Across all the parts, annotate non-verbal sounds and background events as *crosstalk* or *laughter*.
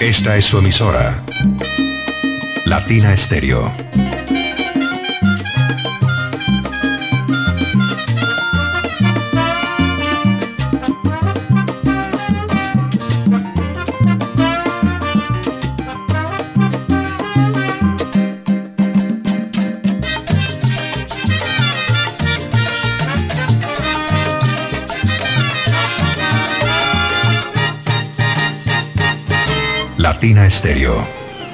Esta es su emisora. Latina Estéreo Latina Estéreo,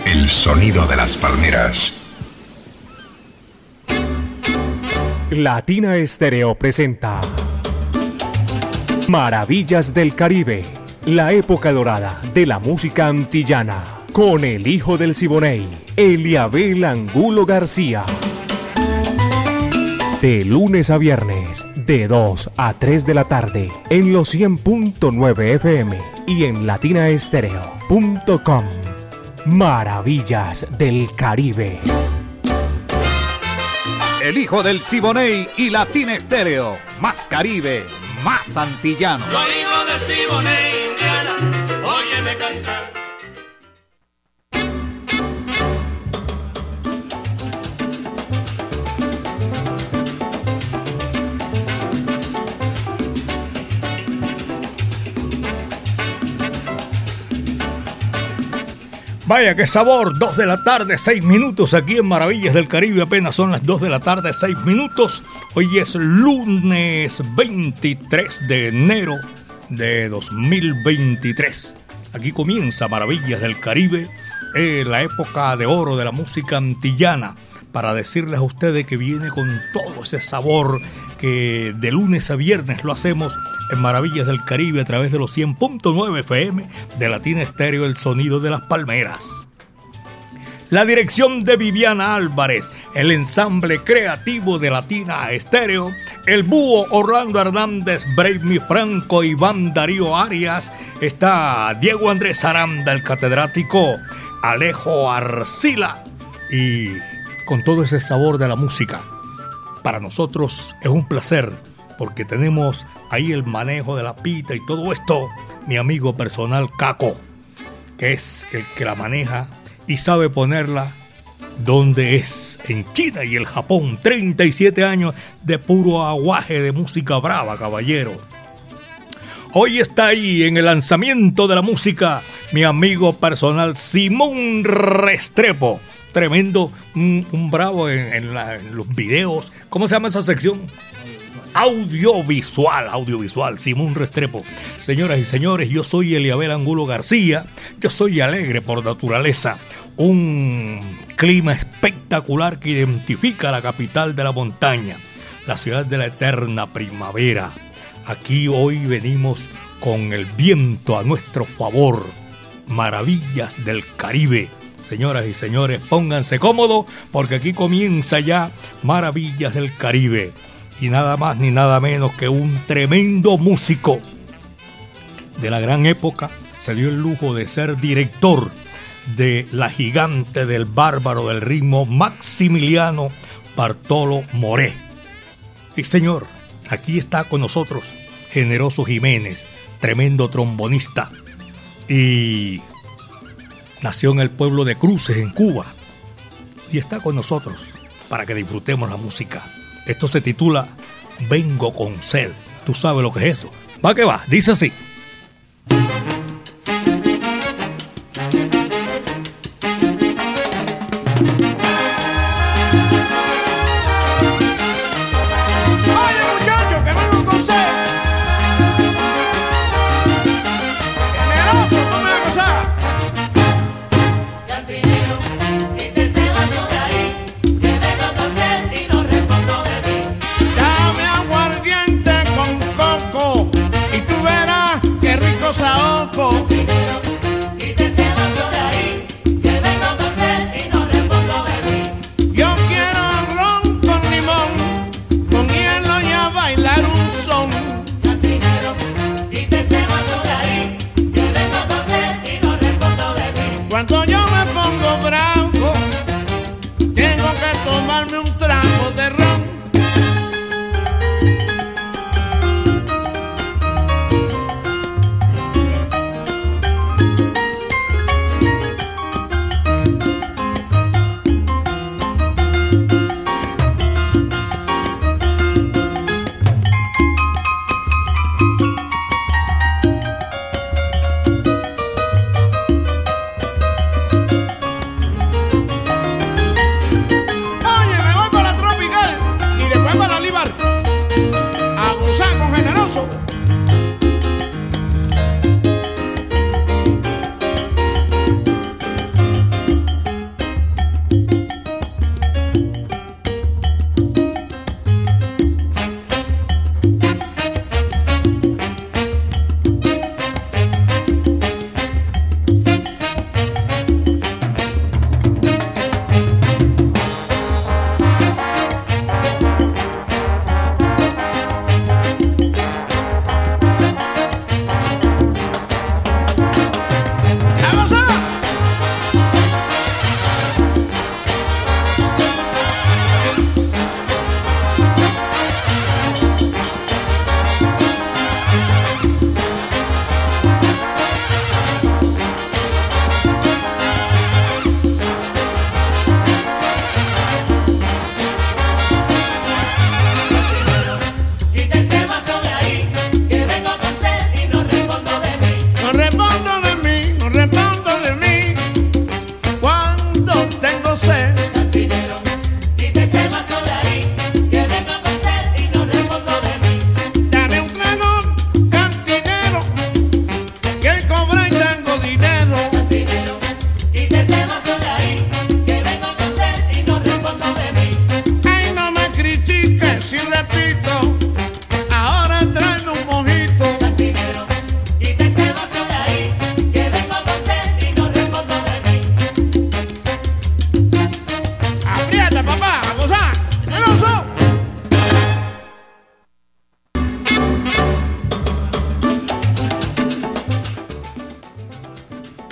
el sonido de las palmeras. Latina Estéreo presenta Maravillas del Caribe, la época dorada de la música antillana, con el hijo del Siboney, Eliabel Angulo García. De lunes a viernes, de 2 a 3 de la tarde, en los 100.9 FM y en latinaestereo Com. Maravillas del Caribe. El hijo del Siboney y Latina Estéreo. Más Caribe, más antillano. Soy hijo del Siboney, Indiana. Óyeme cantar. Vaya, qué sabor. Dos de la tarde, seis minutos aquí en Maravillas del Caribe. Apenas son las dos de la tarde, seis minutos. Hoy es lunes 23 de enero de 2023. Aquí comienza Maravillas del Caribe, eh, la época de oro de la música antillana para decirles a ustedes que viene con todo ese sabor que de lunes a viernes lo hacemos en Maravillas del Caribe a través de los 100.9 FM de Latina Estéreo El Sonido de las Palmeras. La dirección de Viviana Álvarez, el ensamble creativo de Latina Estéreo, el búho Orlando Hernández, Brave Franco, Iván Darío Arias, está Diego Andrés Aranda, el catedrático, Alejo Arcila y con todo ese sabor de la música. Para nosotros es un placer porque tenemos ahí el manejo de la pita y todo esto, mi amigo personal Caco, que es el que la maneja y sabe ponerla donde es, en China y el Japón. 37 años de puro aguaje de música brava, caballero. Hoy está ahí en el lanzamiento de la música mi amigo personal Simón Restrepo tremendo, un, bravo en, los videos. ¿Cómo se llama esa sección? Audiovisual, audiovisual, Simón Restrepo. Señoras y señores, yo soy Eliabel Angulo García, yo soy alegre por naturaleza. Un clima espectacular que identifica la capital de la montaña, la ciudad de la eterna primavera. Aquí hoy venimos con el viento a nuestro favor, maravillas del Caribe Señoras y señores, pónganse cómodos porque aquí comienza ya Maravillas del Caribe. Y nada más ni nada menos que un tremendo músico de la gran época se dio el lujo de ser director de La Gigante del Bárbaro del Ritmo, Maximiliano Bartolo Moré. Sí, señor, aquí está con nosotros Generoso Jiménez, tremendo trombonista. Y Nació en el pueblo de Cruces, en Cuba, y está con nosotros para que disfrutemos la música. Esto se titula Vengo con sed. Tú sabes lo que es eso. Va que va, dice así. cosa oco.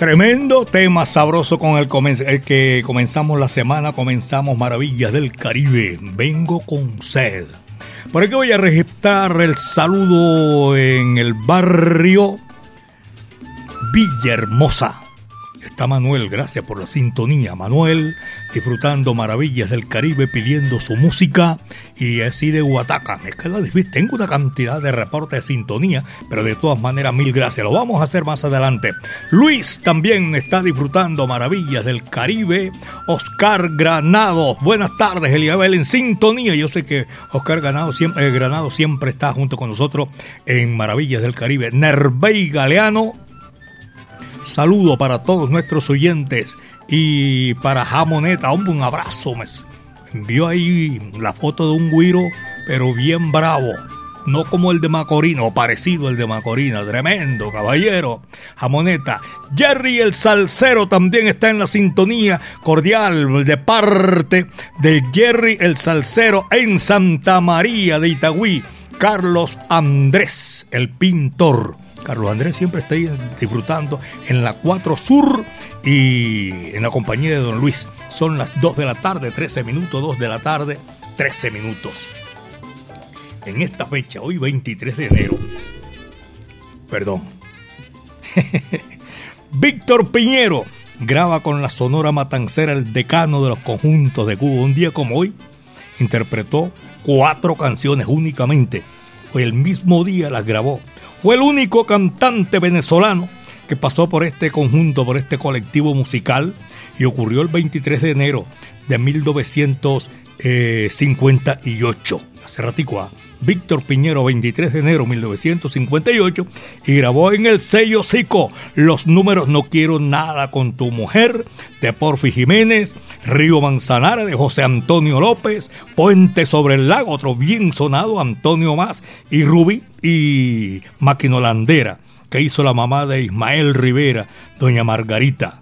Tremendo tema sabroso con el, que comenzamos la semana, comenzamos Maravillas del Caribe. Vengo con sed. Por aquí voy a registrar el saludo en el barrio Villahermosa. Está Manuel, gracias por la sintonía. Manuel, disfrutando maravillas del Caribe, pidiendo su música y así de Huataca. Es que la tengo una cantidad de reportes de sintonía, pero de todas maneras, mil gracias. Lo vamos a hacer más adelante. Luis también está disfrutando maravillas del Caribe. Oscar Granados, buenas tardes, Eliabel, en sintonía. Yo sé que Oscar Granado siempre, eh, Granado siempre está junto con nosotros en Maravillas del Caribe. Nervey Galeano Saludo para todos nuestros oyentes y para Jamoneta, hombre, un abrazo. Me envió ahí la foto de un guiro, pero bien bravo. No como el de Macorino, parecido al de Macorina. Tremendo, caballero. Jamoneta. Jerry el Salcero también está en la sintonía cordial de parte del Jerry el Salcero en Santa María de Itagüí. Carlos Andrés, el pintor. Carlos Andrés siempre ahí disfrutando en la 4 Sur y en la compañía de Don Luis. Son las 2 de la tarde, 13 minutos, 2 de la tarde, 13 minutos. En esta fecha, hoy 23 de enero, perdón, *laughs* Víctor Piñero graba con la Sonora Matancera el decano de los conjuntos de Cuba. Un día como hoy, interpretó cuatro canciones únicamente. El mismo día las grabó fue el único cantante venezolano que pasó por este conjunto, por este colectivo musical, y ocurrió el 23 de enero de 1958. Hace ratico, ¿ah? Víctor Piñero, 23 de enero de 1958, y grabó en el sello Zico los números No Quiero Nada con tu Mujer, de Porfi Jiménez, Río Manzanares, de José Antonio López, Puente sobre el Lago, otro bien sonado, Antonio Más, y Rubí y Maquinolandera, que hizo la mamá de Ismael Rivera, doña Margarita.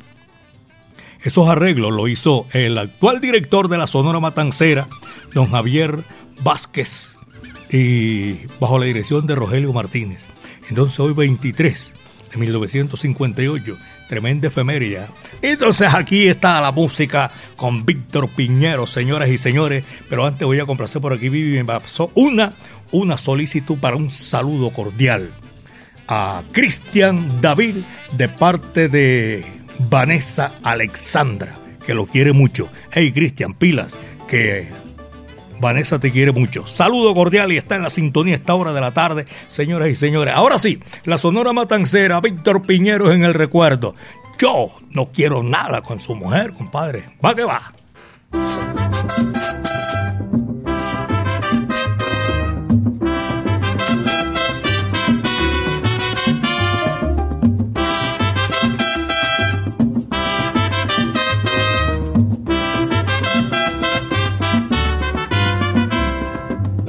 Esos arreglos lo hizo el actual director de la Sonora Matancera, don Javier Vázquez y bajo la dirección de Rogelio Martínez. Entonces hoy 23 de 1958, tremenda efeméride. Entonces aquí está la música con Víctor Piñero, señoras y señores, pero antes voy a complacer por aquí, Vivi, me pasó una, una solicitud para un saludo cordial a Cristian David de parte de Vanessa Alexandra, que lo quiere mucho. Hey Cristian, pilas, que Vanessa te quiere mucho. Saludo cordial y está en la sintonía a esta hora de la tarde, señoras y señores. Ahora sí, la Sonora Matancera, Víctor Piñero en el recuerdo. Yo no quiero nada con su mujer, compadre. Va que va.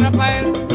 Rafael.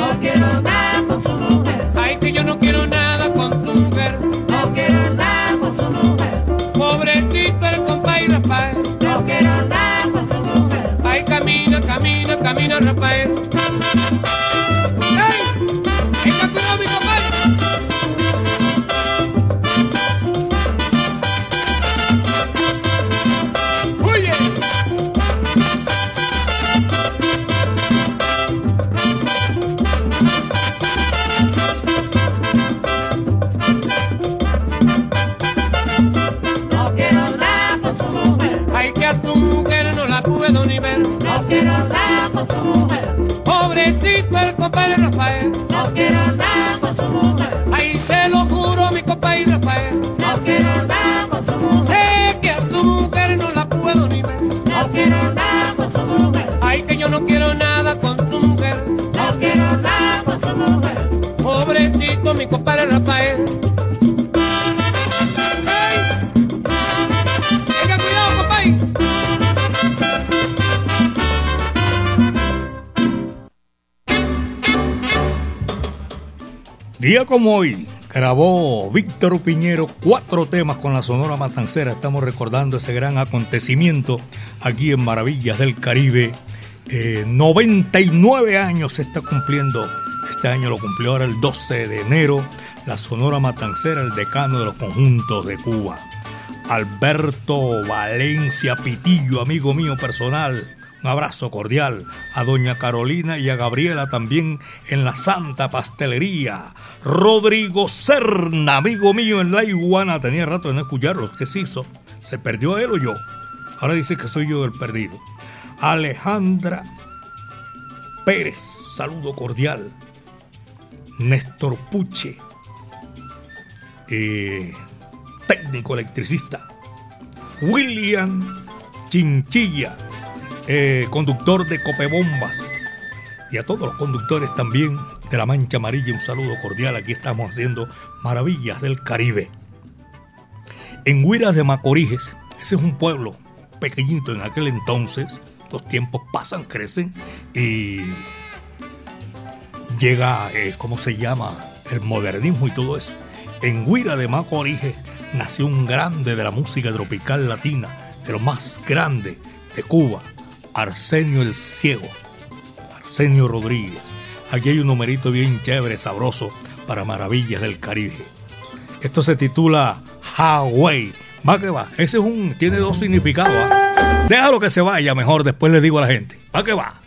Como hoy, grabó Víctor Piñero cuatro temas con la Sonora Matancera. Estamos recordando ese gran acontecimiento aquí en Maravillas del Caribe. Eh, 99 años se está cumpliendo. Este año lo cumplió ahora el 12 de enero. La Sonora Matancera, el decano de los conjuntos de Cuba. Alberto Valencia Pitillo, amigo mío personal. Abrazo cordial a doña Carolina y a Gabriela también en la Santa Pastelería. Rodrigo Serna, amigo mío en la iguana. Tenía rato de no escucharlos. ¿Qué se hizo? ¿Se perdió él o yo? Ahora dice que soy yo el perdido. Alejandra Pérez, saludo cordial. Néstor Puche, eh, técnico electricista. William Chinchilla, eh, conductor de Copebombas. Y a todos los conductores también de la Mancha Amarilla, un saludo cordial. Aquí estamos haciendo maravillas del Caribe. En Huiras de Macoriges, ese es un pueblo pequeñito en aquel entonces. Los tiempos pasan, crecen y llega, eh, ¿cómo se llama? El modernismo y todo eso. En Huira de Macoriges nació un grande de la música tropical latina, de lo más grande de Cuba, Arsenio el Ciego, Arsenio Rodríguez. Aquí hay un numerito bien chévere, sabroso, para maravillas del Caribe. Esto se titula Hawaii. Va que va, ese es un, tiene dos significados. ¿ah? Déjalo que se vaya, mejor después le digo a la gente. Va que va.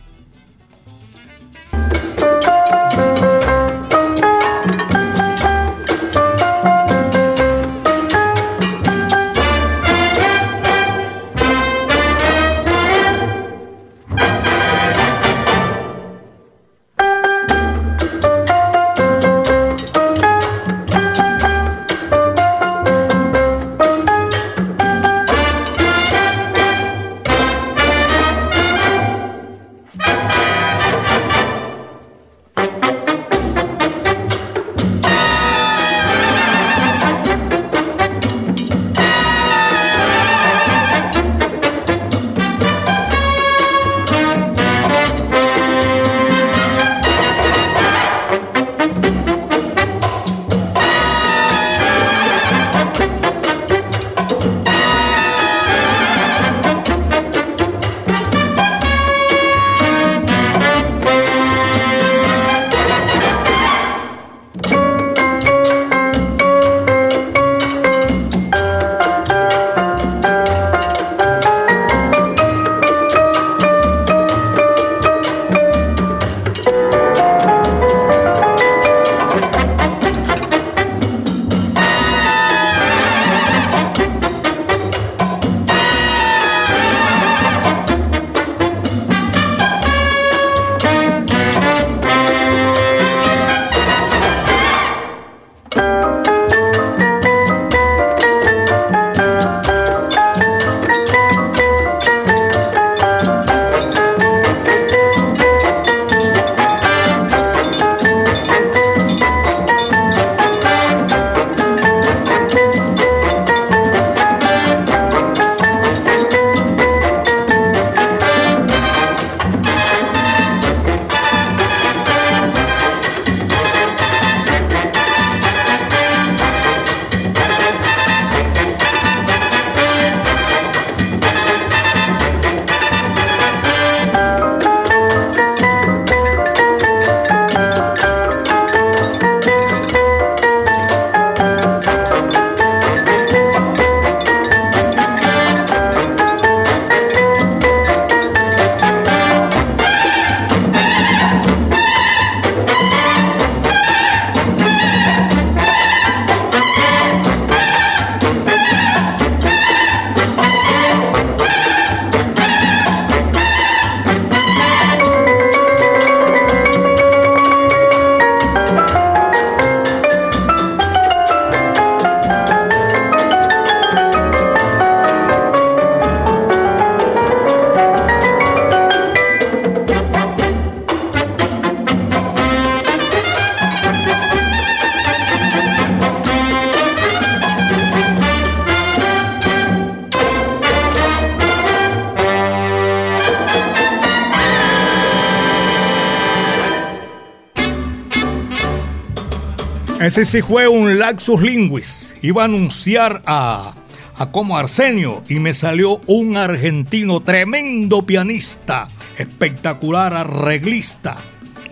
Ese sí fue un laxus linguis. Iba a anunciar a, a como Arsenio y me salió un argentino tremendo pianista, espectacular arreglista.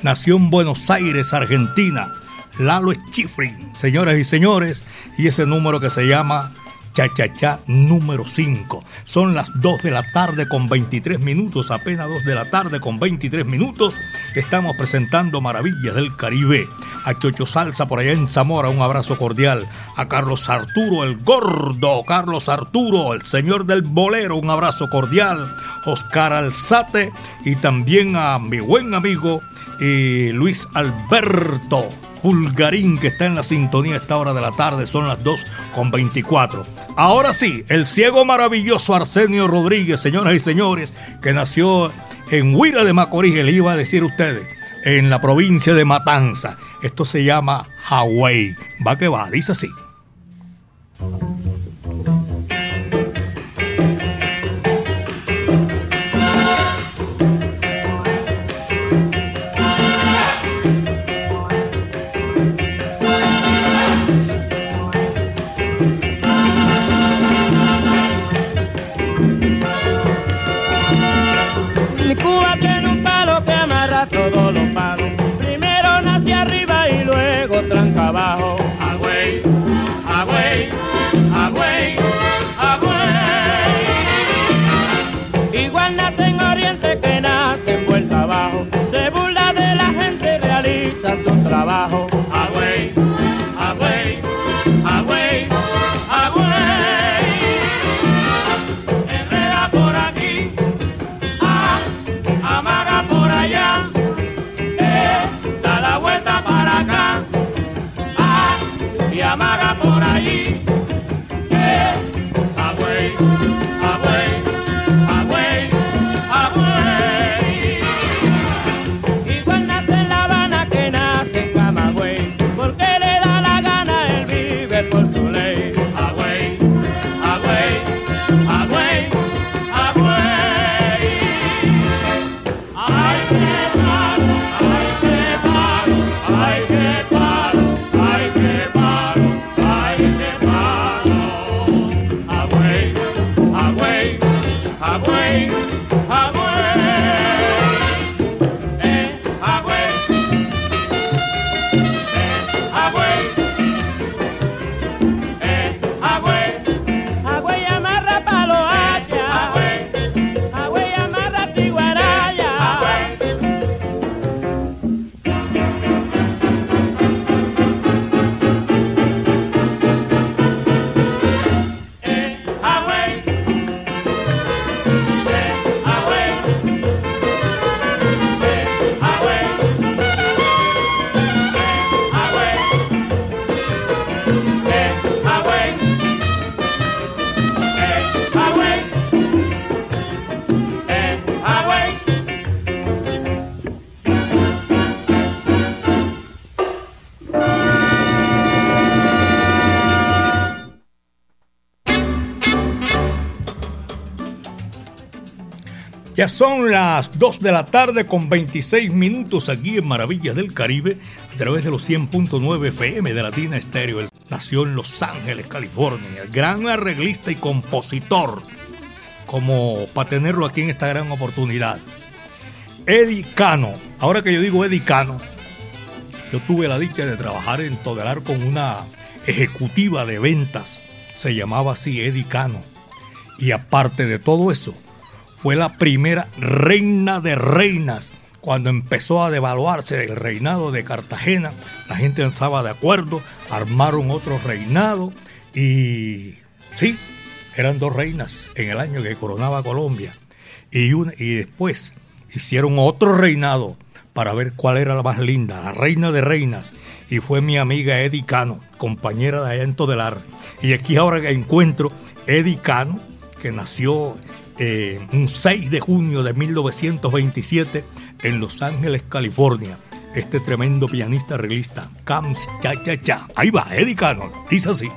Nació en Buenos Aires, Argentina. Lalo Schifrin, señoras y señores, y ese número que se llama Cha Cha Cha número 5. Son las 2 de la tarde con 23 minutos, apenas 2 de la tarde con 23 minutos. Estamos presentando Maravillas del Caribe. A Chocho Salsa por allá en Zamora, un abrazo cordial. A Carlos Arturo, el gordo. Carlos Arturo, el señor del bolero, un abrazo cordial. Oscar Alzate y también a mi buen amigo Luis Alberto. Pulgarín que está en la sintonía a esta hora de la tarde, son las 2 con 24. Ahora sí, el ciego maravilloso Arsenio Rodríguez, señoras y señores, que nació en Huira de Macorís, le iba a decir ustedes, en la provincia de Matanza. Esto se llama Hawái. Va que va, dice así. Ya son las 2 de la tarde con 26 minutos aquí en Maravillas del Caribe a través de los 100.9 FM de Latina Estéreo. Nació en Los Ángeles, California. Gran arreglista y compositor. Como para tenerlo aquí en esta gran oportunidad. Eddie Cano. Ahora que yo digo Eddie Cano, yo tuve la dicha de trabajar en Todelar con una ejecutiva de ventas. Se llamaba así Eddie Cano. Y aparte de todo eso, fue la primera reina de reinas. Cuando empezó a devaluarse el reinado de Cartagena, la gente estaba de acuerdo, armaron otro reinado y sí, eran dos reinas en el año que coronaba Colombia. Y, una, y después hicieron otro reinado para ver cuál era la más linda, la reina de reinas. Y fue mi amiga Eddie Cano, compañera de allá en Todelar. Y aquí ahora que encuentro Eddie Cano, que nació eh, un 6 de junio de 1927 en Los Ángeles, California. Este tremendo pianista arreglista, Cams Cha Cha Cha. Ahí va, Eddie Cano, dice así.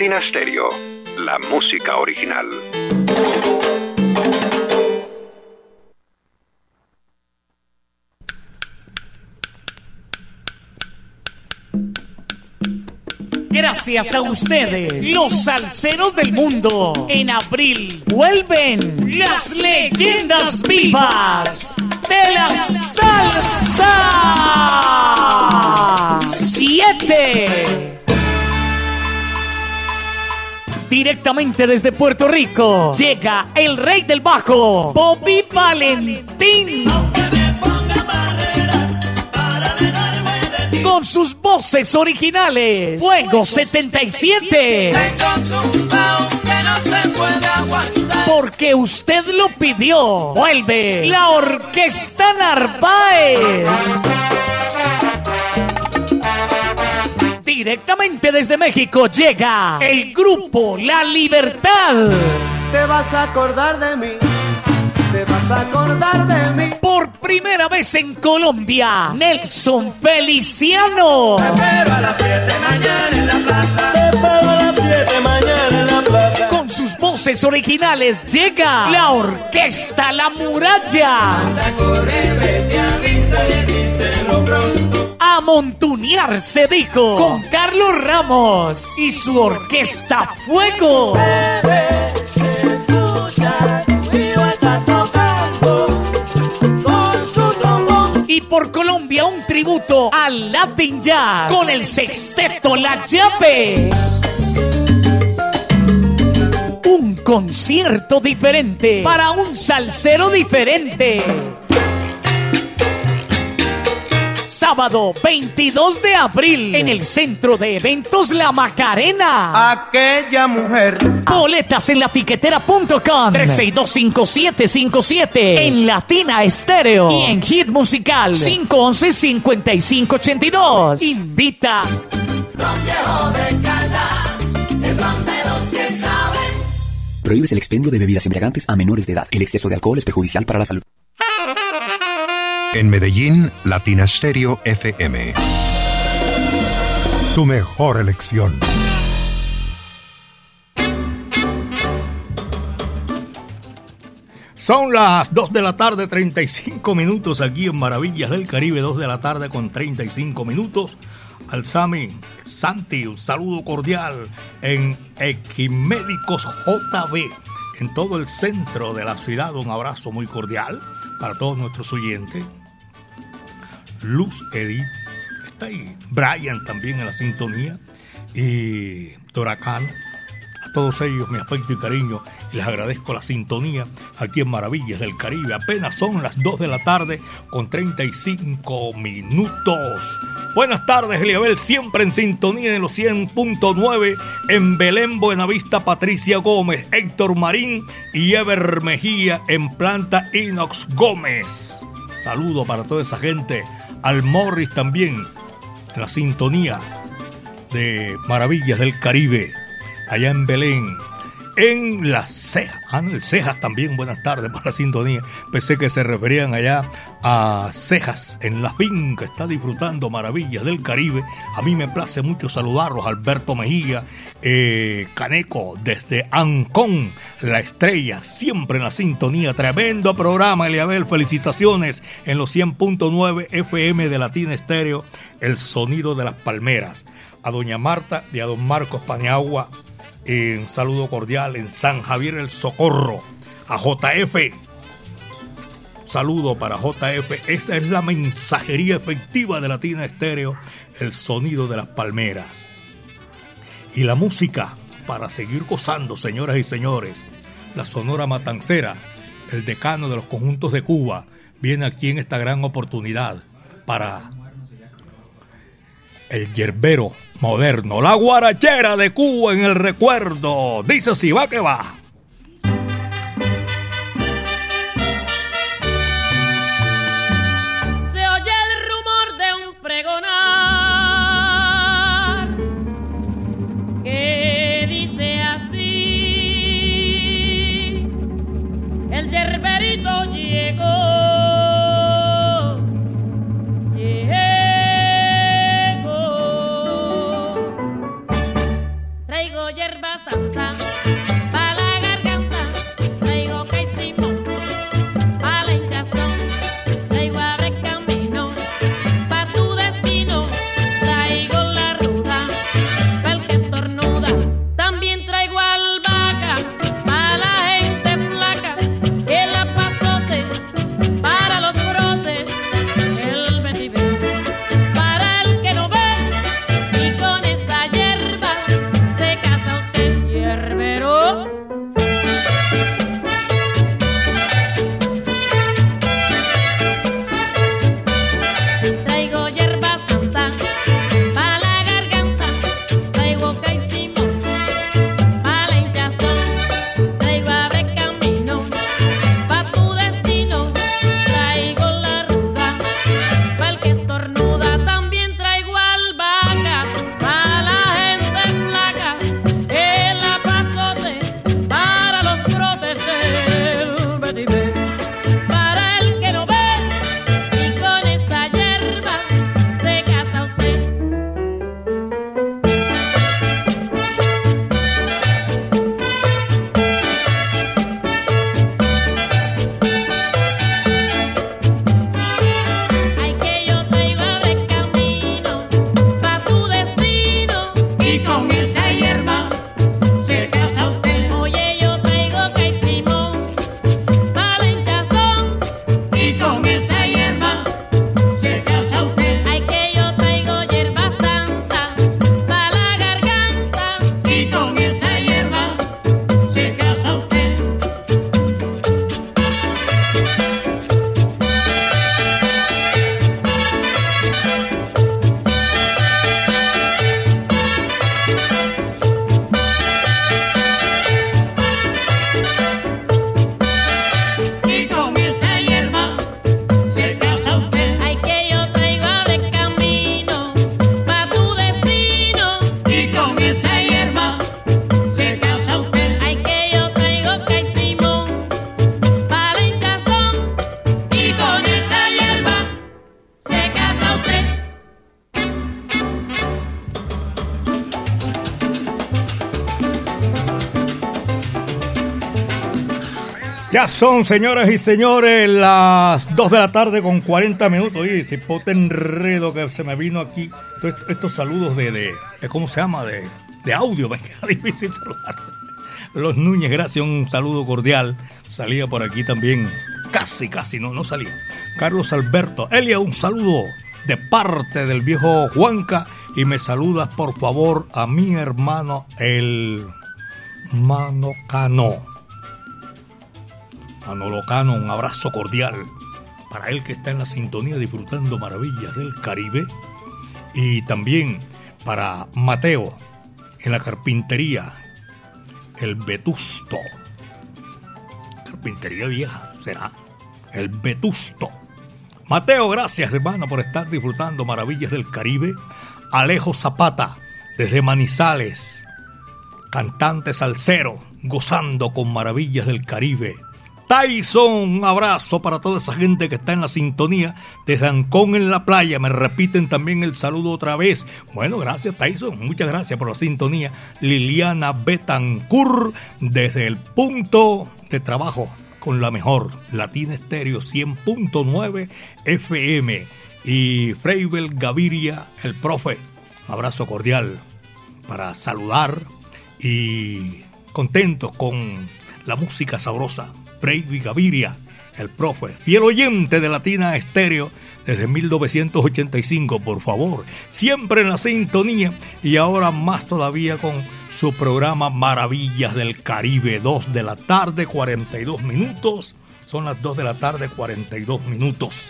Latina Stereo, la música original. Gracias a ustedes, los salseros del mundo. En abril vuelven las leyendas vivas de la salsa. Siete. Directamente desde Puerto Rico llega el rey del bajo, Bobby Valentín. Con sus voces originales, Fuego 77. Porque usted lo pidió. Vuelve la Orquesta Narváez. Directamente desde México llega el grupo La Libertad. Te vas a acordar de mí. Te vas a acordar de mí. Por primera vez en Colombia, Nelson Feliciano. Pero a las 7 mañana en la plaza. Te espero a las 7 mañana voces originales llega la Orquesta La Muralla. A montunear se dijo con Carlos Ramos y su Orquesta Fuego. Y por Colombia un tributo al Latin Jazz con el sexteto La Llave. Concierto diferente para un salsero diferente. Sábado 22 de abril en el Centro de Eventos La Macarena. Aquella mujer. Boletas en latiquetera.com 3625757 en Latina Estéreo y en Hit Musical 511-5582. Invita. Prohíbes el expendio de bebidas embriagantes a menores de edad. El exceso de alcohol es perjudicial para la salud. En Medellín, Latina Stereo FM. Tu mejor elección. Son las 2 de la tarde, 35 minutos aquí en Maravillas del Caribe, 2 de la tarde con 35 minutos. Al Sami, Santi, un saludo cordial en Equimédicos JB, en todo el centro de la ciudad. Un abrazo muy cordial para todos nuestros oyentes. Luz Edith está ahí. Brian también en la sintonía. Y Doracano. Todos ellos mi afecto y cariño y les agradezco la sintonía aquí en Maravillas del Caribe. Apenas son las 2 de la tarde con 35 minutos. Buenas tardes, Eliabel, siempre en sintonía de los 100.9 en Belén, Buenavista, Patricia Gómez, Héctor Marín y Ever Mejía en Planta Inox Gómez. Saludo para toda esa gente. Al Morris también en la sintonía de Maravillas del Caribe, allá en Belén. En las cejas, ah, no, el cejas también, buenas tardes para la sintonía. Pensé que se referían allá a cejas en la finca, está disfrutando maravillas del Caribe. A mí me place mucho saludarlos, Alberto Mejía, eh, Caneco, desde Ancón, la estrella, siempre en la sintonía. Tremendo programa, Eliabel, felicitaciones en los 100.9 FM de Latina Estéreo, el sonido de las palmeras. A doña Marta y a don Marcos Paniagua, un saludo cordial en San Javier el Socorro, a JF. Saludo para JF. Esa es la mensajería efectiva de Latina Estéreo, el sonido de las palmeras. Y la música para seguir gozando, señoras y señores. La Sonora Matancera, el decano de los conjuntos de Cuba, viene aquí en esta gran oportunidad para el yerbero moderno, la guarachera de Cuba en el recuerdo. Dice si va que va. Son, señoras y señores, las 2 de la tarde con 40 minutos. Oye, ese pote enredo que se me vino aquí. Estos, saludos de, de, de, ¿cómo se llama? De, de audio, *laughs* me queda difícil saludar. Los Núñez, gracias, un saludo cordial. Salía por aquí también, casi, casi, no, no salía. Carlos Alberto, Elia, un saludo de parte del viejo Juanca. Y me saludas, por favor, a mi hermano, el Mano Cano. Manolo Cano, un abrazo cordial para él que está en la sintonía disfrutando maravillas del Caribe. Y también para Mateo en la carpintería, el Vetusto. Carpintería vieja, será. El Vetusto. Mateo, gracias hermano por estar disfrutando maravillas del Caribe. Alejo Zapata, desde Manizales, cantante salsero, gozando con maravillas del Caribe. Tyson, un abrazo para toda esa gente que está en la sintonía desde Ancón en la playa. Me repiten también el saludo otra vez. Bueno, gracias Tyson, muchas gracias por la sintonía. Liliana Betancourt desde el punto de trabajo con la mejor Latina Estéreo 100.9 FM y Freibel Gaviria, el profe. Abrazo cordial para saludar y contentos con la música sabrosa. Brady Gaviria, el profe, fiel oyente de Latina Estéreo desde 1985, por favor, siempre en la sintonía y ahora más todavía con su programa Maravillas del Caribe, 2 de la tarde, 42 minutos. Son las 2 de la tarde, 42 minutos.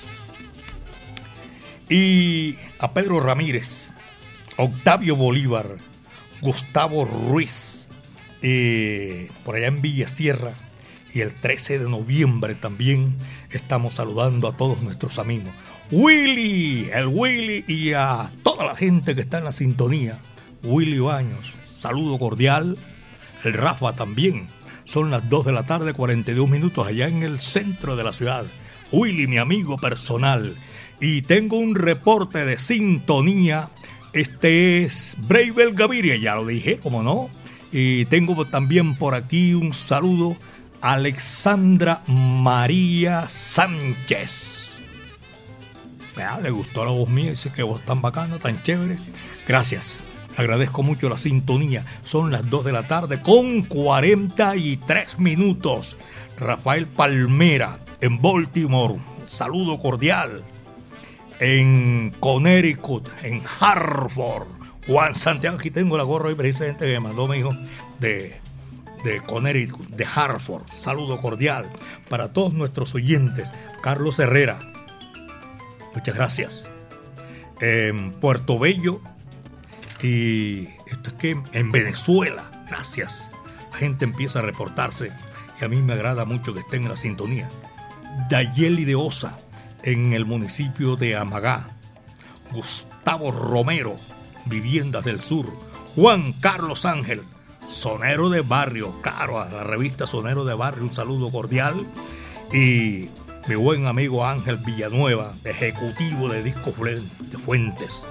Y a Pedro Ramírez, Octavio Bolívar, Gustavo Ruiz, eh, por allá en Villa Sierra, y el 13 de noviembre también estamos saludando a todos nuestros amigos. Willy, el Willy y a toda la gente que está en la sintonía. Willy Baños, saludo cordial. El Rafa también. Son las 2 de la tarde, 42 minutos allá en el centro de la ciudad. Willy, mi amigo personal. Y tengo un reporte de sintonía. Este es Bravel Gaviria, ya lo dije, como no. Y tengo también por aquí un saludo Alexandra María Sánchez. Vea, le gustó la voz mía, dice que voz tan bacana, tan chévere. Gracias. Agradezco mucho la sintonía. Son las 2 de la tarde con 43 minutos. Rafael Palmera en Baltimore. Saludo cordial. En Connecticut, en Hartford. Juan Santiago, aquí tengo la gorra y presidente que me mandó mi hijo de de Connecticut, de Hartford. Saludo cordial para todos nuestros oyentes. Carlos Herrera, muchas gracias. En Puerto Bello y esto es que en Venezuela, gracias. La gente empieza a reportarse y a mí me agrada mucho que estén en la sintonía. Dayeli de Osa, en el municipio de Amagá. Gustavo Romero, Viviendas del Sur. Juan Carlos Ángel, Sonero de Barrio, claro, a la revista Sonero de Barrio, un saludo cordial. Y mi buen amigo Ángel Villanueva, ejecutivo de Discos de Fuentes.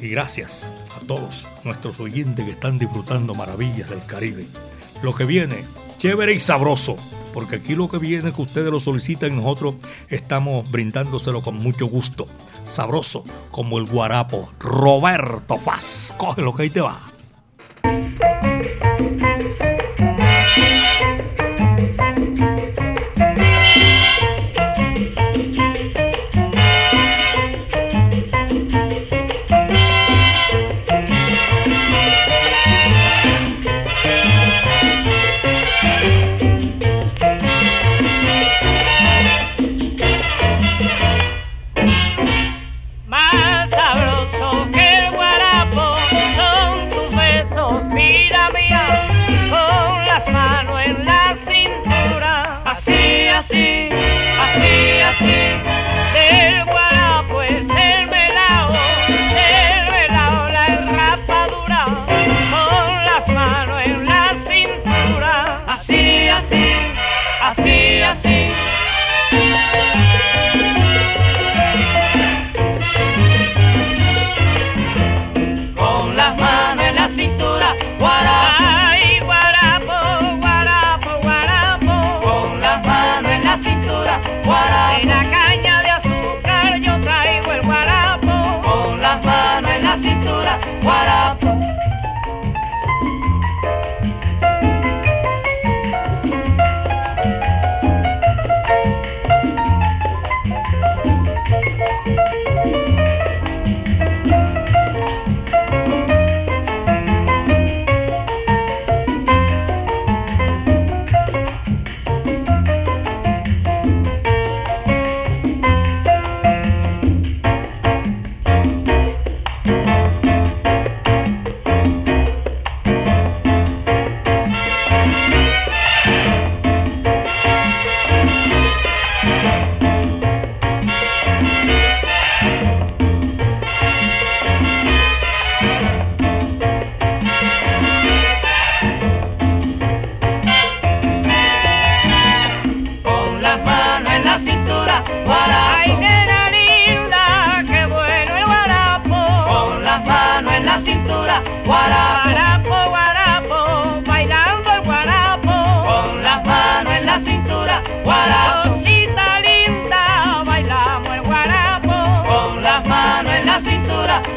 Y gracias a todos nuestros oyentes que están disfrutando maravillas del Caribe. Lo que viene, chévere y sabroso, porque aquí lo que viene que ustedes lo solicitan y nosotros estamos brindándoselo con mucho gusto. Sabroso como el guarapo. Roberto Paz, coge lo que ahí te va. Más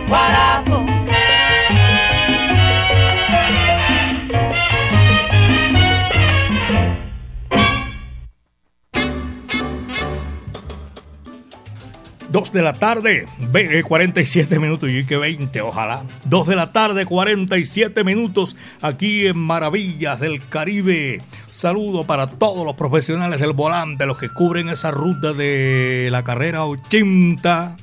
guarapo. Dos de la tarde, ve- eh, 47 minutos y que 20, ojalá. Dos de la tarde, 47 minutos, aquí en Maravillas del Caribe. Saludo para todos los profesionales del volante, los que cubren esa ruta de la carrera 80.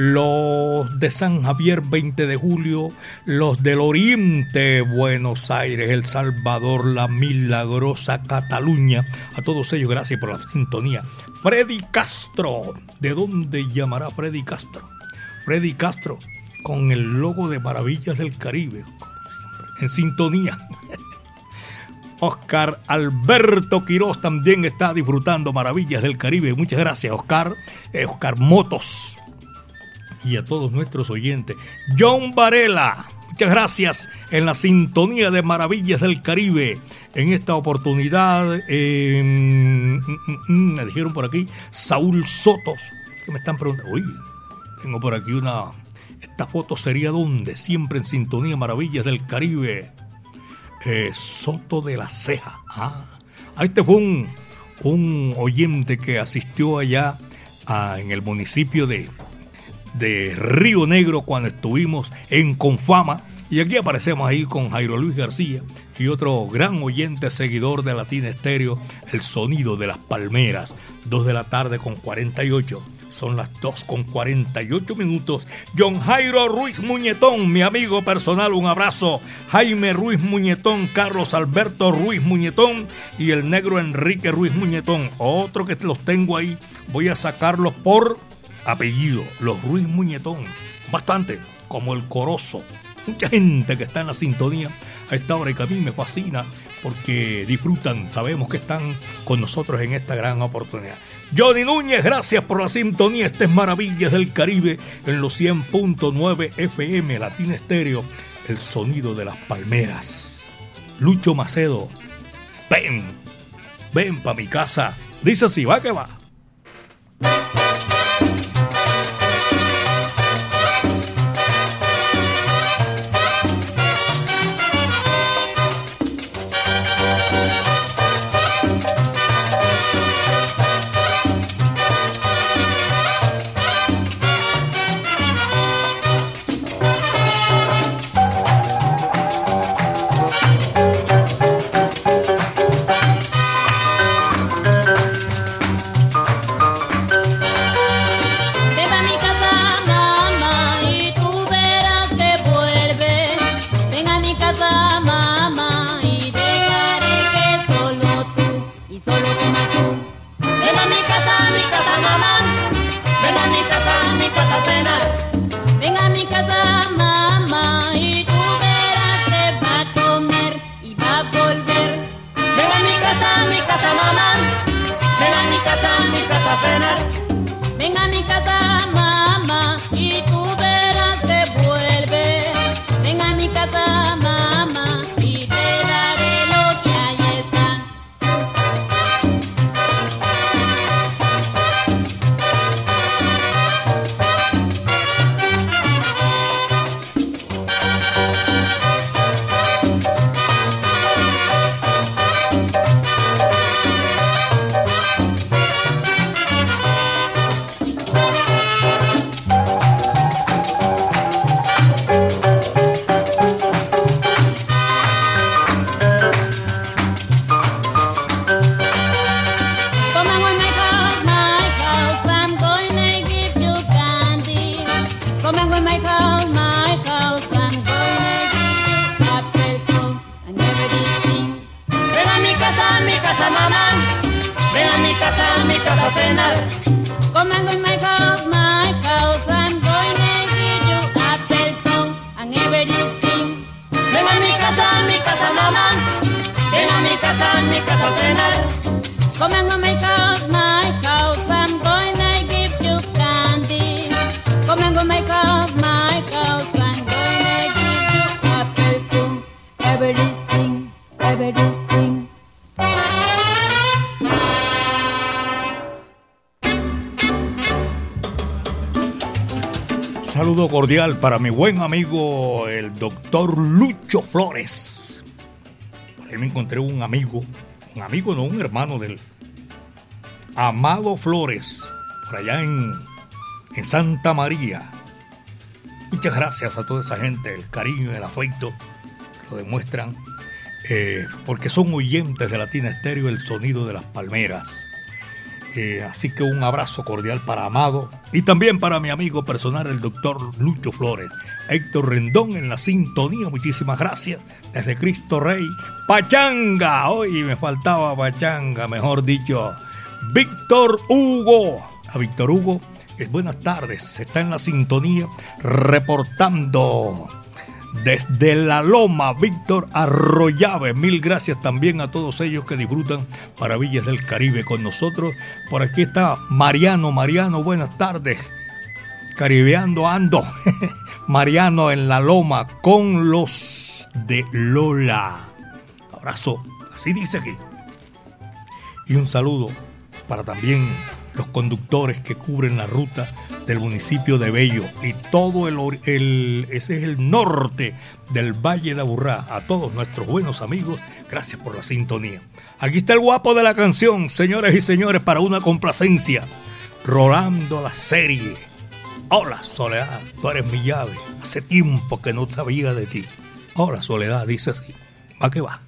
Los de San Javier 20 de julio, los del Oriente, Buenos Aires, El Salvador, la milagrosa Cataluña. A todos ellos, gracias por la sintonía. Freddy Castro, ¿de dónde llamará Freddy Castro? Freddy Castro, con el logo de Maravillas del Caribe, en sintonía. *laughs* Oscar Alberto Quiroz también está disfrutando Maravillas del Caribe. Muchas gracias, Oscar. Eh, Oscar Motos y a todos nuestros oyentes. John Varela, muchas gracias en la sintonía de Maravillas del Caribe. En esta oportunidad, eh, mm, mm, mm, me dijeron por aquí, Saúl Sotos, que me están preguntando, oye, tengo por aquí una, esta foto sería donde, siempre en sintonía Maravillas del Caribe. Eh, Soto de la Ceja. Ah, este fue un, un oyente que asistió allá a- en el municipio de, de Río Negro cuando estuvimos en Confama. Y aquí aparecemos ahí con Jairo Luis García y otro gran oyente seguidor de Latina Estéreo, El Sonido de las Palmeras. Dos de la tarde con 48. Son las 2 con 48 minutos. John Jairo Ruiz Muñetón, mi amigo personal, un abrazo. Jaime Ruiz Muñetón, Carlos Alberto Ruiz Muñetón y el negro Enrique Ruiz Muñetón. Otro que los tengo ahí. Voy a sacarlos por apellido, los Ruiz Muñetón. Bastante, como el Corozo. Mucha gente que está en la sintonía a esta hora y que a mí me fascina porque disfrutan, sabemos que están con nosotros en esta gran oportunidad. Johnny Núñez, gracias por la sintonía. Este es Maravillas del Caribe en los 100.9 FM Latina Estéreo, el sonido de las palmeras. Lucho Macedo, ven, ven pa' mi casa. Dice así, va que va. Cordial para mi buen amigo el doctor Lucho Flores. Por ahí me encontré un amigo, un amigo no, un hermano del Amado Flores, por allá en, en Santa María. Muchas gracias a toda esa gente, el cariño y el afecto que lo demuestran, eh, porque son oyentes de Latina Estéreo, el sonido de las palmeras. Eh, así que un abrazo cordial para Amado y también para mi amigo personal, el doctor Lucho Flores. Héctor Rendón en la sintonía, muchísimas gracias. Desde Cristo Rey, Pachanga. Hoy me faltaba Pachanga, mejor dicho. Víctor Hugo. A Víctor Hugo, buenas tardes. Está en la sintonía reportando desde la Loma, Víctor Arroyave. Mil gracias también a todos ellos que disfrutan Maravillas del Caribe con nosotros. Por aquí está Mariano. Mariano, buenas tardes. Caribeando ando. *laughs* Mariano en la Loma con los de Lola. Abrazo. Así dice aquí. Y un saludo para también los conductores que cubren la ruta del municipio de Bello y todo el, ese es el norte del Valle de Aburrá. A todos nuestros buenos amigos, gracias por la sintonía. Aquí está el guapo de la canción, señores y señores, para una complacencia. Rolando la serie. Hola, Soledad, tú eres mi llave. Hace tiempo que no sabía de ti. Hola, Soledad, dice así. Va que va.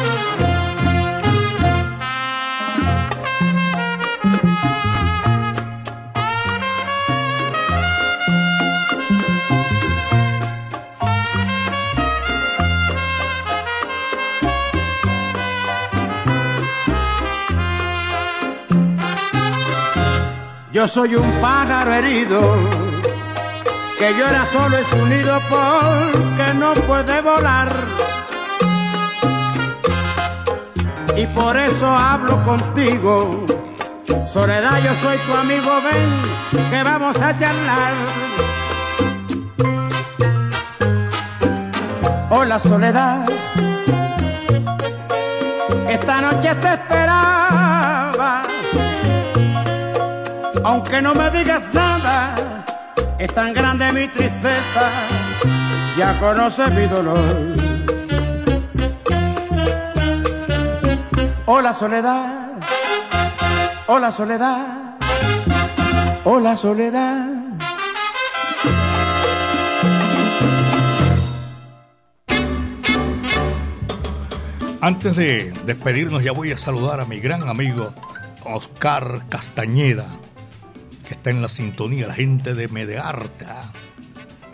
Yo soy un pájaro herido que llora solo en su nido porque no puede volar. Y por eso hablo contigo. Soledad, yo soy tu amigo, ven que vamos a charlar. Hola, Soledad. Esta noche te esperaba aunque no me digas nada, es tan grande mi tristeza, ya conoces mi dolor. Hola soledad, hola soledad, hola soledad. Antes de despedirnos ya voy a saludar a mi gran amigo Oscar Castañeda, está en la sintonía, la gente de Medearta,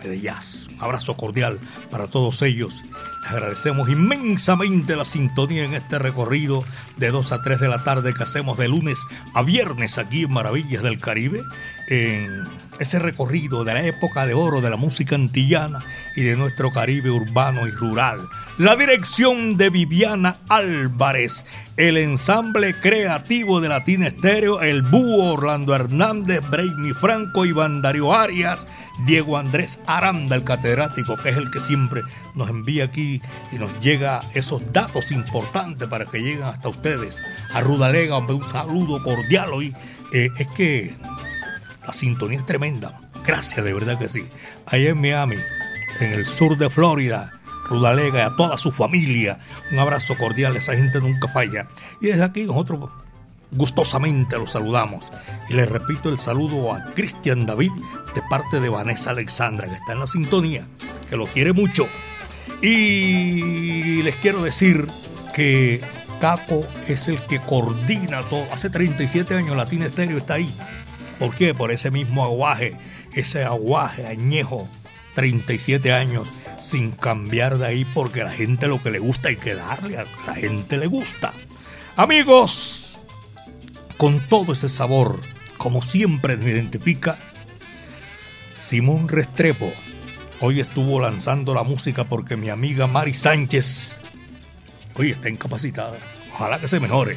Medellás. Un abrazo cordial para todos ellos. Agradecemos inmensamente la sintonía en este recorrido de 2 a 3 de la tarde que hacemos de lunes a viernes aquí en Maravillas del Caribe, en ese recorrido de la época de oro de la música antillana y de nuestro Caribe urbano y rural. La dirección de Viviana Álvarez, el ensamble creativo de Latina Estéreo, el Búho Orlando Hernández, Brainy Franco, Iván Darío Arias, Diego Andrés Aranda, el catedrático, que es el que siempre nos envía aquí y nos llega esos datos importantes para que lleguen hasta ustedes. A Rudalega, un saludo cordial hoy. Eh, es que la sintonía es tremenda. Gracias, de verdad que sí. Allá en Miami, en el sur de Florida, Rudalega y a toda su familia. Un abrazo cordial, esa gente nunca falla. Y desde aquí nosotros gustosamente los saludamos. Y les repito el saludo a Cristian David de parte de Vanessa Alexandra, que está en la sintonía, que lo quiere mucho. Y les quiero decir que Caco es el que coordina todo. Hace 37 años Latina Estéreo está ahí. ¿Por qué? Por ese mismo aguaje, ese aguaje añejo, 37 años sin cambiar de ahí porque a la gente lo que le gusta hay que darle, a la gente le gusta. Amigos, con todo ese sabor, como siempre me identifica, Simón Restrepo hoy estuvo lanzando la música porque mi amiga Mari Sánchez hoy está incapacitada. Ojalá que se mejore.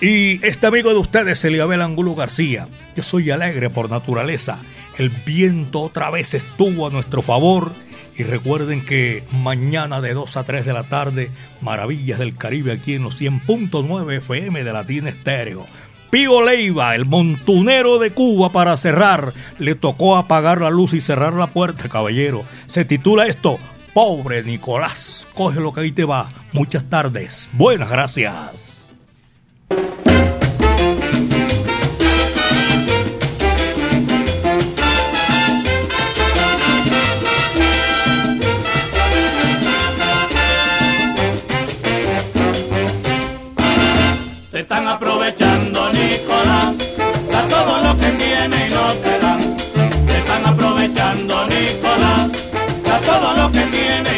Y este amigo de ustedes, Eliabel Angulo García. Yo soy alegre por naturaleza. El viento otra vez estuvo a nuestro favor. Y recuerden que mañana de 2 a 3 de la tarde, Maravillas del Caribe aquí en los 100.9 FM de Latina Estéreo. Pío Leiva, el montunero de Cuba, para cerrar. Le tocó apagar la luz y cerrar la puerta, caballero. Se titula esto, Pobre Nicolás. Coge lo que ahí te va. Muchas tardes. Buenas gracias. Tiene